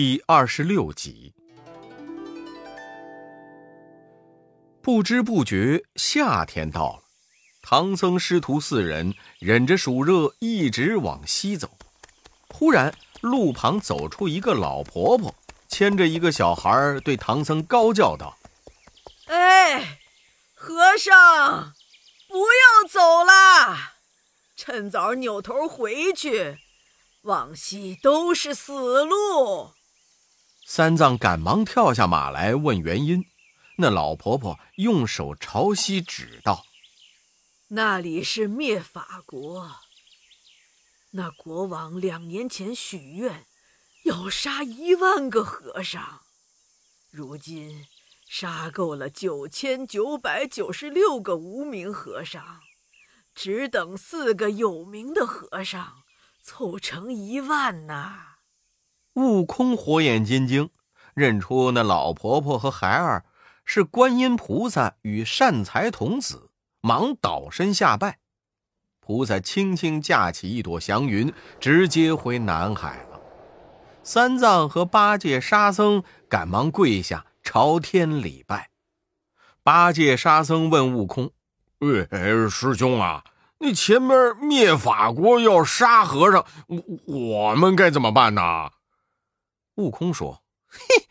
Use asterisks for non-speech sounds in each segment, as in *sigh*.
第二十六集。不知不觉，夏天到了。唐僧师徒四人忍着暑热，一直往西走。忽然，路旁走出一个老婆婆，牵着一个小孩，对唐僧高叫道：“哎，和尚，不要走了，趁早扭头回去，往西都是死路。”三藏赶忙跳下马来问原因。那老婆婆用手朝西指道：“那里是灭法国。那国王两年前许愿，要杀一万个和尚，如今杀够了九千九百九十六个无名和尚，只等四个有名的和尚凑成一万呐。”悟空火眼金睛，认出那老婆婆和孩儿。是观音菩萨与善财童子，忙倒身下拜。菩萨轻轻架起一朵祥云，直接回南海了。三藏和八戒、沙僧赶忙跪下朝天礼拜。八戒、沙僧问悟空：“哎，师兄啊，那前面灭法国要杀和尚，我我们该怎么办呢？”悟空说：“嘿，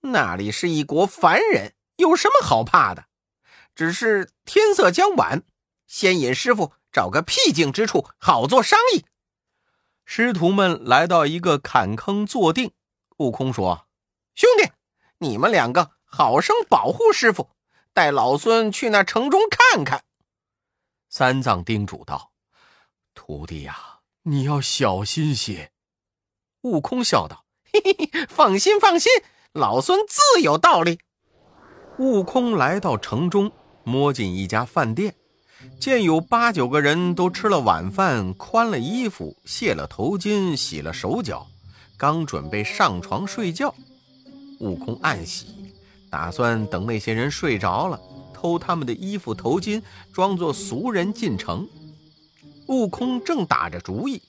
那里是一国凡人。”有什么好怕的？只是天色将晚，先引师傅找个僻静之处，好做商议。师徒们来到一个坎坑坐定。悟空说：“兄弟，你们两个好生保护师傅，带老孙去那城中看看。”三藏叮嘱道：“徒弟呀，你要小心些。”悟空笑道：“，放心放心，老孙自有道理。”悟空来到城中，摸进一家饭店，见有八九个人都吃了晚饭，宽了衣服，卸了头巾，洗了手脚，刚准备上床睡觉。悟空暗喜，打算等那些人睡着了，偷他们的衣服头巾，装作俗人进城。悟空正打着主意，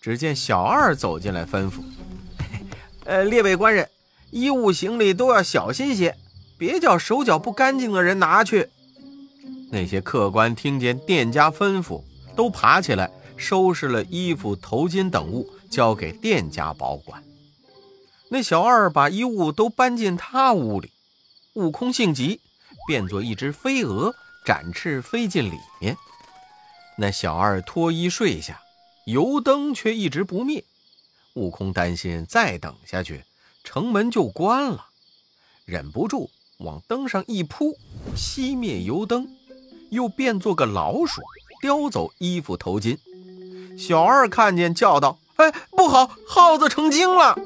只见小二走进来，吩咐：“呃，列位官人，衣物行李都要小心些。”别叫手脚不干净的人拿去。那些客官听见店家吩咐，都爬起来收拾了衣服、头巾等物，交给店家保管。那小二把衣物都搬进他屋里。悟空性急，变作一只飞蛾，展翅飞进里面。那小二脱衣睡下，油灯却一直不灭。悟空担心再等下去，城门就关了，忍不住。往灯上一扑，熄灭油灯，又变做个老鼠，叼走衣服头巾。小二看见，叫道：“哎，不好，耗子成精了！”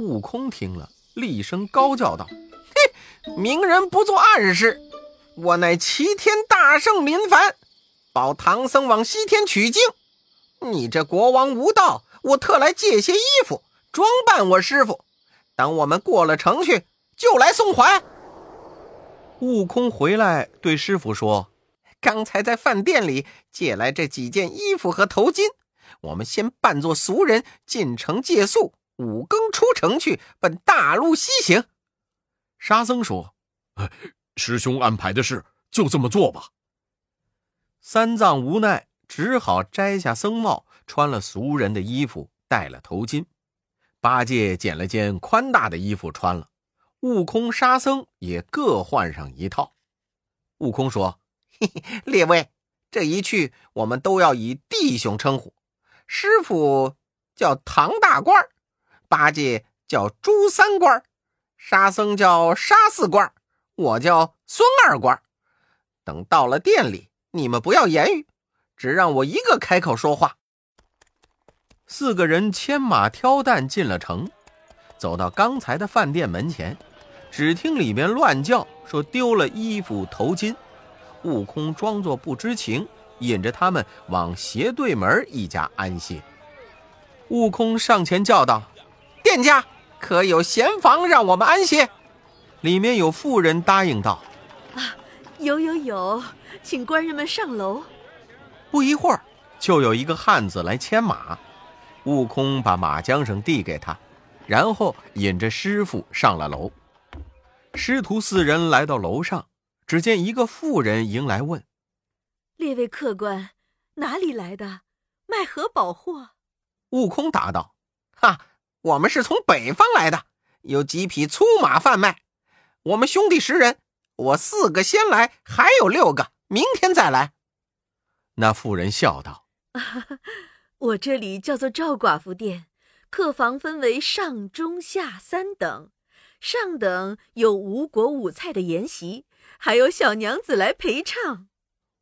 悟空听了，厉声高叫道：“嘿，明人不做暗事，我乃齐天大圣林凡，保唐僧往西天取经。你这国王无道，我特来借些衣服，装扮我师傅。等我们过了城去。”就来送还。悟空回来对师傅说：“刚才在饭店里借来这几件衣服和头巾，我们先扮作俗人进城借宿，五更出城去，奔大路西行。”沙僧说：“师兄安排的事就这么做吧。”三藏无奈，只好摘下僧帽，穿了俗人的衣服，戴了头巾。八戒捡了件宽大的衣服穿了。悟空、沙僧也各换上一套。悟空说：“嘿嘿，列位，这一去，我们都要以弟兄称呼。师傅叫唐大官八戒叫朱三官沙僧叫沙四官我叫孙二官等到了店里，你们不要言语，只让我一个开口说话。”四个人牵马挑担进了城，走到刚才的饭店门前。只听里面乱叫，说丢了衣服头巾。悟空装作不知情，引着他们往斜对门一家安歇。悟空上前叫道：“店家可有闲房让我们安歇？”里面有妇人答应道：“啊，有有有，请官人们上楼。”不一会儿，就有一个汉子来牵马。悟空把马缰绳递给他，然后引着师傅上了楼。师徒四人来到楼上，只见一个妇人迎来问：“列位客官，哪里来的？卖何宝货？”悟空答道：“哈，我们是从北方来的，有几匹粗马贩卖。我们兄弟十人，我四个先来，还有六个，明天再来。”那妇人笑道：“ *laughs* 我这里叫做赵寡妇店，客房分为上、中、下三等。上等有五果五菜的筵席，还有小娘子来陪唱。”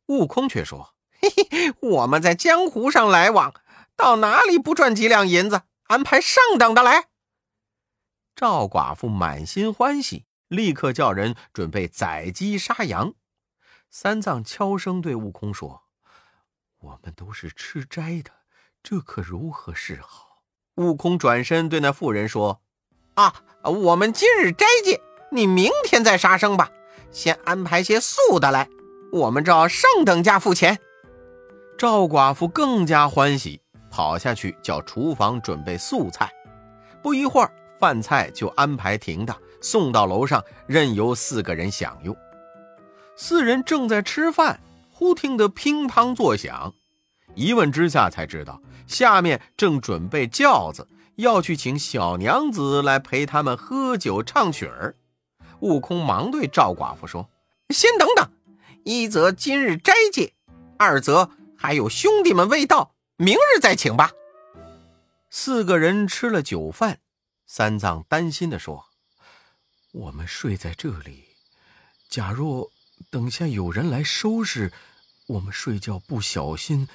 悟空却说：“嘿嘿，我们在江湖上来往。”到哪里不赚几两银子？安排上等的来。赵寡妇满心欢喜，立刻叫人准备宰鸡杀羊。三藏悄声对悟空说：“我们都是吃斋的，这可如何是好？”悟空转身对那妇人说：“啊，我们今日斋戒，你明天再杀生吧。先安排些素的来，我们照上等价付钱。”赵寡妇更加欢喜。跑下去叫厨房准备素菜，不一会儿饭菜就安排停当，送到楼上，任由四个人享用。四人正在吃饭，忽听得乒乓作响，一问之下才知道下面正准备轿子，要去请小娘子来陪他们喝酒唱曲儿。悟空忙对赵寡妇说：“先等等，一则今日斋戒，二则还有兄弟们未到。”明日再请吧。四个人吃了酒饭，三藏担心的说：“我们睡在这里，假若等下有人来收拾，我们睡觉不小心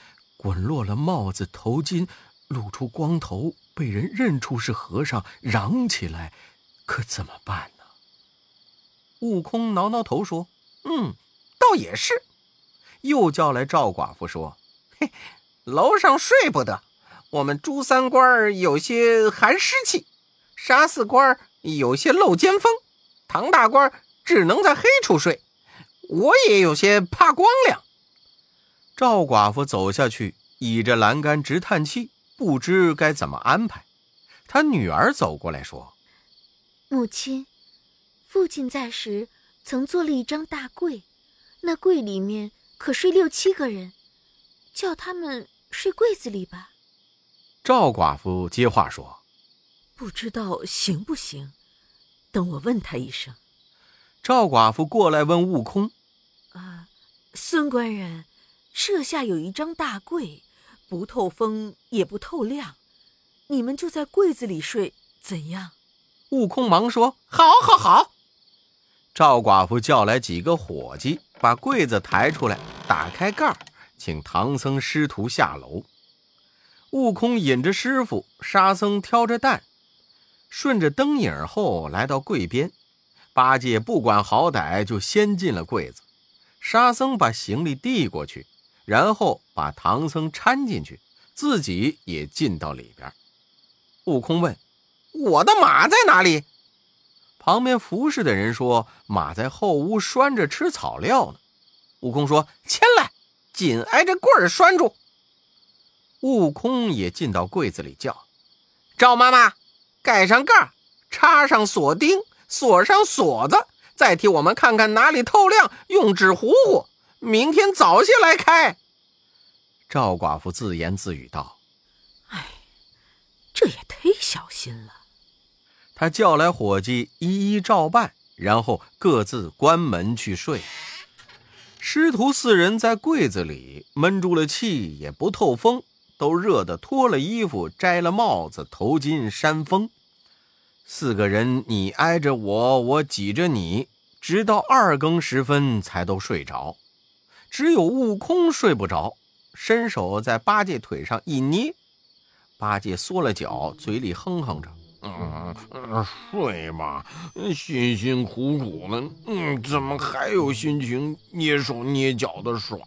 滚落了帽子头巾，露出光头，被人认出是和尚，嚷起来，可怎么办呢？”悟空挠挠头说：“嗯，倒也是。”又叫来赵寡妇说：“嘿。”楼上睡不得，我们朱三官有些寒湿气，沙四官有些漏尖风，唐大官只能在黑处睡。我也有些怕光亮。赵寡妇走下去，倚着栏杆直叹气，不知该怎么安排。她女儿走过来说：“母亲，父亲在时曾做了一张大柜，那柜里面可睡六七个人，叫他们。”睡柜子里吧。赵寡妇接话说：“不知道行不行，等我问他一声。”赵寡妇过来问悟空：“啊，孙官人，舍下有一张大柜，不透风也不透亮，你们就在柜子里睡，怎样？”悟空忙说：“好，好，好。”赵寡妇叫来几个伙计，把柜子抬出来，打开盖儿。请唐僧师徒下楼。悟空引着师傅，沙僧挑着担，顺着灯影后来到柜边。八戒不管好歹，就先进了柜子。沙僧把行李递过去，然后把唐僧搀进去，自己也进到里边。悟空问：“我的马在哪里？”旁边服侍的人说：“马在后屋拴着吃草料呢。”悟空说：“牵来。”紧挨着柜儿拴住。悟空也进到柜子里叫：“赵妈妈，盖上盖，插上锁钉，锁上锁子，再替我们看看哪里透亮，用纸糊糊。明天早些来开。”赵寡妇自言自语道：“哎，这也忒小心了。”他叫来伙计，一一照办，然后各自关门去睡。师徒四人在柜子里闷住了气，也不透风，都热得脱了衣服，摘了帽子、头巾扇风。四个人你挨着我，我挤着你，直到二更时分才都睡着。只有悟空睡不着，伸手在八戒腿上一捏，八戒缩了脚，嘴里哼哼着。嗯，睡吧，辛辛苦苦的，嗯，怎么还有心情捏手捏脚的耍？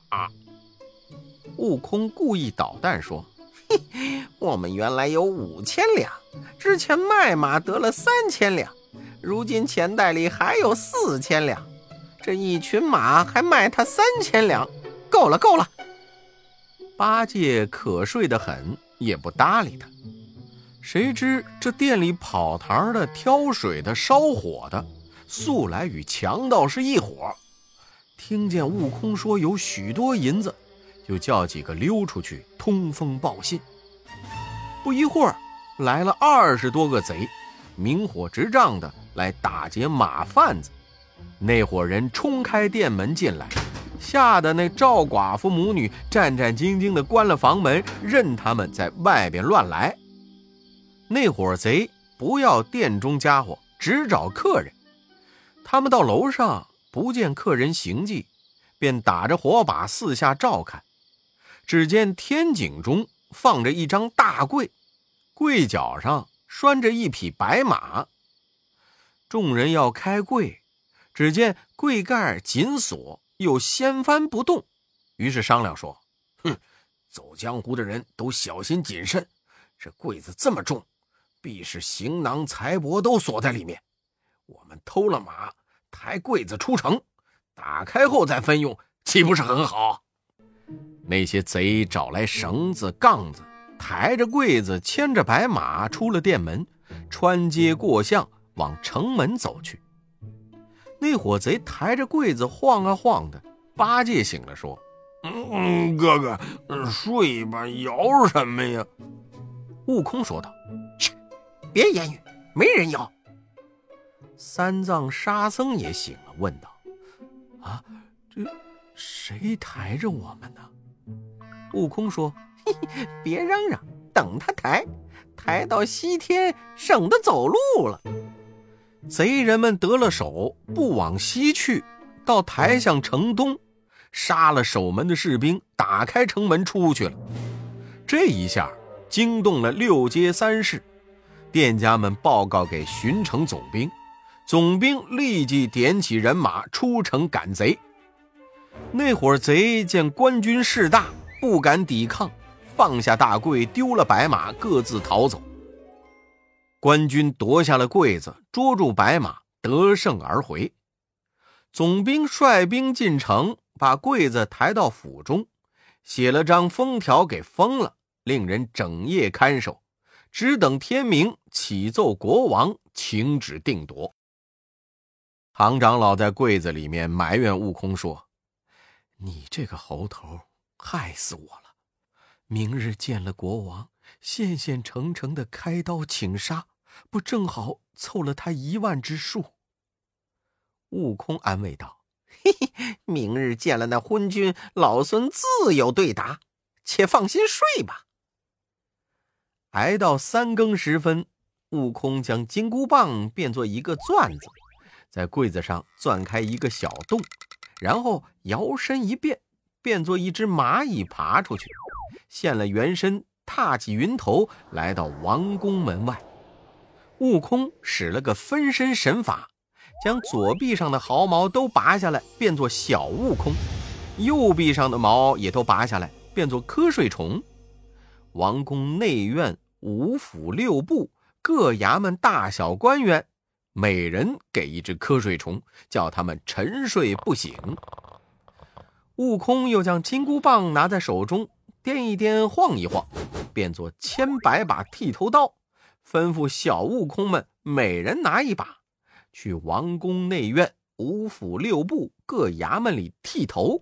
悟空故意捣蛋说：“嘿，我们原来有五千两，之前卖马得了三千两，如今钱袋里还有四千两，这一群马还卖他三千两，够了，够了。”八戒瞌睡的很，也不搭理他。谁知这店里跑堂的、挑水的、烧火的，素来与强盗是一伙。听见悟空说有许多银子，就叫几个溜出去通风报信。不一会儿，来了二十多个贼，明火执仗的来打劫马贩子。那伙人冲开店门进来，吓得那赵寡妇母女战战兢兢地关了房门，任他们在外边乱来。那伙贼不要店中家伙，只找客人。他们到楼上不见客人行迹，便打着火把四下照看。只见天井中放着一张大柜，柜角上拴着一匹白马。众人要开柜，只见柜盖紧锁，又掀翻不动。于是商量说：“哼，走江湖的人都小心谨慎，这柜子这么重。”必是行囊财帛都锁在里面，我们偷了马，抬柜子出城，打开后再分用，岂不是很好？那些贼找来绳子、杠子，抬着柜子，牵着白马出了店门，穿街过巷，往城门走去。那伙贼抬着柜子晃啊晃的，八戒醒了，说：“嗯，哥哥，睡吧，摇什么呀？”悟空说道：“去。”别言语，没人摇。三藏、沙僧也醒了，问道：“啊，这谁抬着我们呢？”悟空说：“嘿嘿，别嚷嚷，等他抬，抬到西天，省得走路了。”贼人们得了手，不往西去，到抬向城东，杀了守门的士兵，打开城门出去了。这一下惊动了六街三市。店家们报告给巡城总兵，总兵立即点起人马出城赶贼。那伙贼见官军势大，不敢抵抗，放下大柜，丢了白马，各自逃走。官军夺下了柜子，捉住白马，得胜而回。总兵率兵进城，把柜子抬到府中，写了张封条给封了，令人整夜看守。只等天明，启奏国王，请旨定夺。唐长老在柜子里面埋怨悟空说：“你这个猴头，害死我了！明日见了国王，现现成成的开刀请杀，不正好凑了他一万之数？”悟空安慰道：“嘿嘿，明日见了那昏君，老孙自有对答，且放心睡吧。”挨到三更时分，悟空将金箍棒变作一个钻子，在柜子上钻开一个小洞，然后摇身一变，变作一只蚂蚁爬出去，现了原身，踏起云头，来到王宫门外。悟空使了个分身神法，将左臂上的毫毛都拔下来，变作小悟空；右臂上的毛也都拔下来，变作瞌睡虫。王宫内院。五府六部各衙门大小官员，每人给一只瞌睡虫，叫他们沉睡不醒。悟空又将金箍棒拿在手中，颠一颠，晃一晃，变作千百把剃头刀，吩咐小悟空们每人拿一把，去王宫内院、五府六部各衙门里剃头。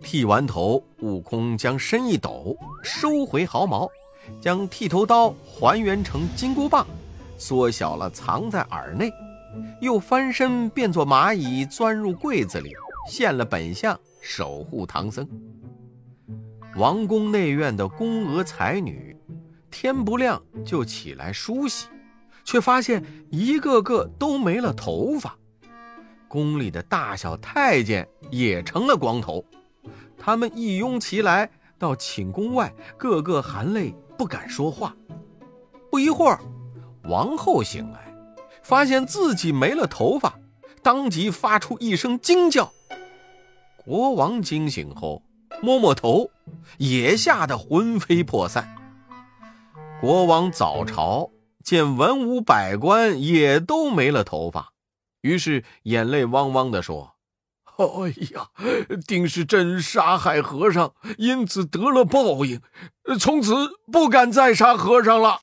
剃完头，悟空将身一抖，收回毫毛。将剃头刀还原成金箍棒，缩小了藏在耳内，又翻身变作蚂蚁，钻入柜子里，现了本相，守护唐僧。王宫内院的宫娥才女，天不亮就起来梳洗，却发现一个个都没了头发。宫里的大小太监也成了光头，他们一拥齐来到寝宫外，个个含泪。不敢说话。不一会儿，王后醒来，发现自己没了头发，当即发出一声惊叫。国王惊醒后，摸摸头，也吓得魂飞魄散。国王早朝见文武百官也都没了头发，于是眼泪汪汪地说：“哎呀，定是朕杀害和尚，因此得了报应。”从此不敢再杀和尚了。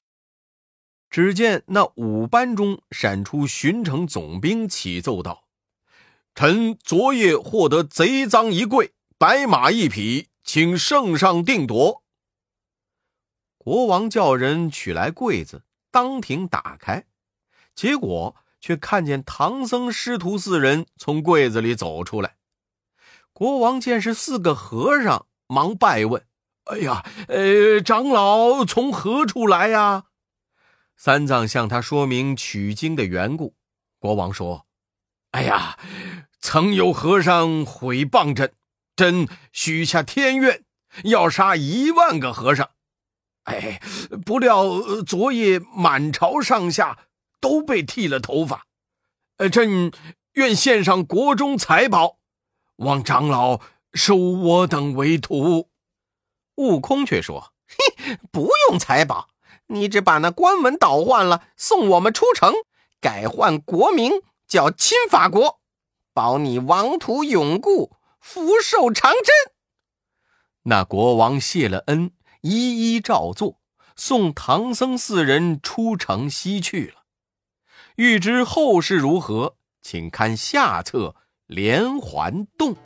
只见那五班中闪出巡城总兵，启奏道：“臣昨夜获得贼赃一柜，白马一匹，请圣上定夺。”国王叫人取来柜子，当庭打开，结果却看见唐僧师徒四人从柜子里走出来。国王见是四个和尚，忙拜问：“哎呀，呃，长老从何处来呀？”三藏向他说明取经的缘故。国王说：“哎呀，曾有和尚毁谤朕，朕许下天愿，要杀一万个和尚。”哎，不料昨夜满朝上下都被剃了头发，呃，朕愿献上国中财宝，望长老收我等为徒。悟空却说：“嘿，不用财宝，你只把那官文倒换了，送我们出城，改换国名叫钦法国，保你王土永固，福寿长真。”那国王谢了恩。一一照做，送唐僧四人出城西去了。欲知后事如何，请看下册连环洞。